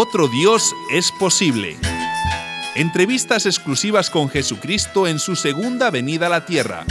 Otro Dios es posible. Entrevistas exclusivas con Jesucristo en su segunda venida a la tierra.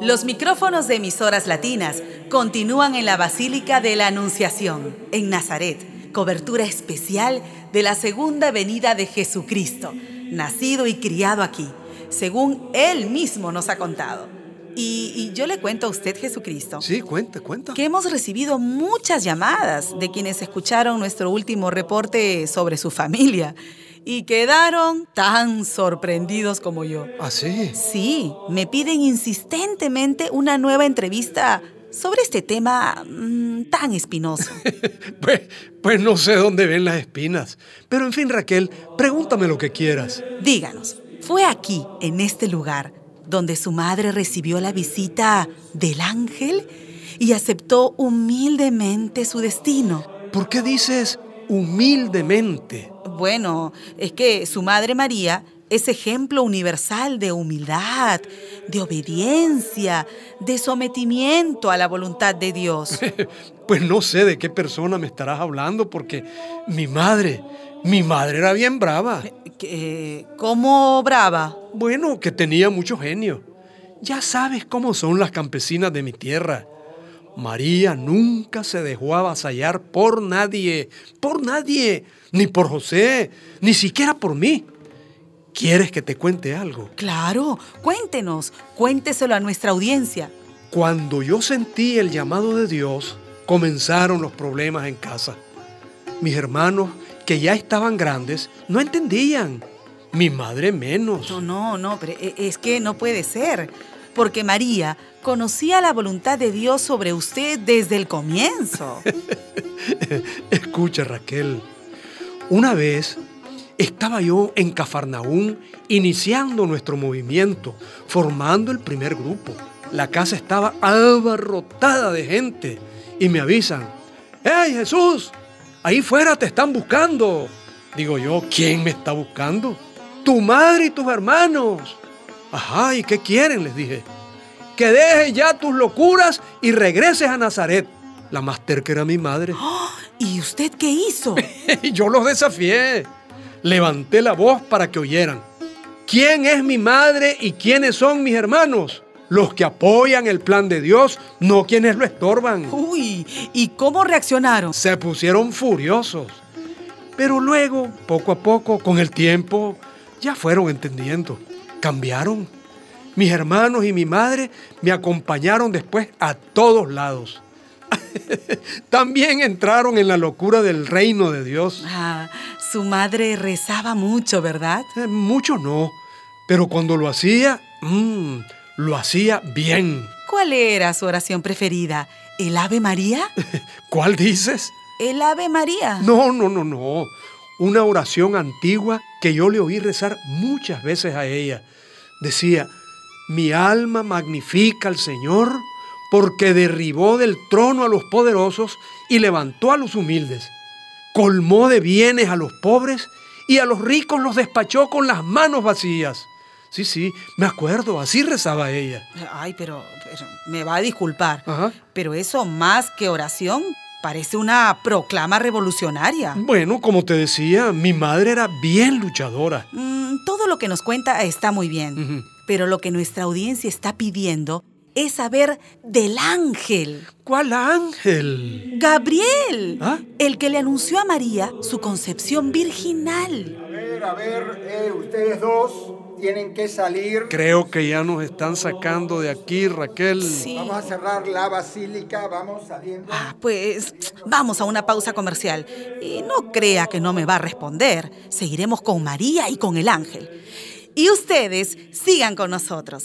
Los micrófonos de emisoras latinas continúan en la Basílica de la Anunciación, en Nazaret, cobertura especial de la segunda venida de Jesucristo, nacido y criado aquí, según Él mismo nos ha contado. Y, y, yo le cuento a usted, Jesucristo. Sí, cuenta, cuenta. Que hemos recibido muchas llamadas de quienes escucharon nuestro último reporte sobre su familia y quedaron tan sorprendidos como yo. ¿Ah, sí? Sí, me piden insistentemente una nueva entrevista sobre este tema mmm, tan espinoso. pues, pues no sé dónde ven las espinas. Pero en fin, Raquel, pregúntame lo que quieras. Díganos, ¿fue aquí, en este lugar, donde su madre recibió la visita del ángel y aceptó humildemente su destino? ¿Por qué dices humildemente? Bueno, es que su madre María es ejemplo universal de humildad, de obediencia, de sometimiento a la voluntad de Dios. pues no sé de qué persona me estarás hablando porque mi madre, mi madre era bien brava. ¿Cómo brava? Bueno, que tenía mucho genio. Ya sabes cómo son las campesinas de mi tierra. María nunca se dejó avasallar por nadie, por nadie, ni por José, ni siquiera por mí. ¿Quieres que te cuente algo? Claro, cuéntenos, cuénteselo a nuestra audiencia. Cuando yo sentí el llamado de Dios, comenzaron los problemas en casa. Mis hermanos, que ya estaban grandes, no entendían. Mi madre menos. No, no, no, pero es que no puede ser porque María conocía la voluntad de Dios sobre usted desde el comienzo. Escucha, Raquel. Una vez estaba yo en Cafarnaún iniciando nuestro movimiento, formando el primer grupo. La casa estaba abarrotada de gente y me avisan, ¡Hey Jesús! Ahí fuera te están buscando. Digo yo, ¿quién me está buscando? Tu madre y tus hermanos. Ajá, ¿y qué quieren? Les dije. Que dejes ya tus locuras y regreses a Nazaret. La más terca era mi madre. ¿Y usted qué hizo? Yo los desafié. Levanté la voz para que oyeran. ¿Quién es mi madre y quiénes son mis hermanos? Los que apoyan el plan de Dios, no quienes lo estorban. Uy, ¿y cómo reaccionaron? Se pusieron furiosos. Pero luego, poco a poco, con el tiempo, ya fueron entendiendo cambiaron. Mis hermanos y mi madre me acompañaron después a todos lados. También entraron en la locura del reino de Dios. Ah, su madre rezaba mucho, ¿verdad? Eh, mucho no, pero cuando lo hacía, mmm, lo hacía bien. ¿Cuál era su oración preferida? ¿El Ave María? ¿Cuál dices? El Ave María. No, no, no, no. Una oración antigua que yo le oí rezar muchas veces a ella decía, mi alma magnifica al Señor porque derribó del trono a los poderosos y levantó a los humildes. Colmó de bienes a los pobres y a los ricos los despachó con las manos vacías. Sí, sí, me acuerdo, así rezaba ella. Ay, pero, me va a disculpar, pero eso más que oración parece una proclama revolucionaria. Bueno, como te decía, mi madre era bien luchadora. Mm, todo lo que nos cuenta está muy bien, pero lo que nuestra audiencia está pidiendo es saber del ángel. ¿Cuál ángel? Gabriel, ¿Ah? el que le anunció a María su concepción virginal. A ver, a ver, eh, ustedes dos tienen que salir. Creo que ya nos están sacando de aquí, Raquel. Sí. Vamos a cerrar la basílica, vamos saliendo. Ah, pues vamos a una pausa comercial. Y no crea que no me va a responder. Seguiremos con María y con el ángel. Y ustedes sigan con nosotros.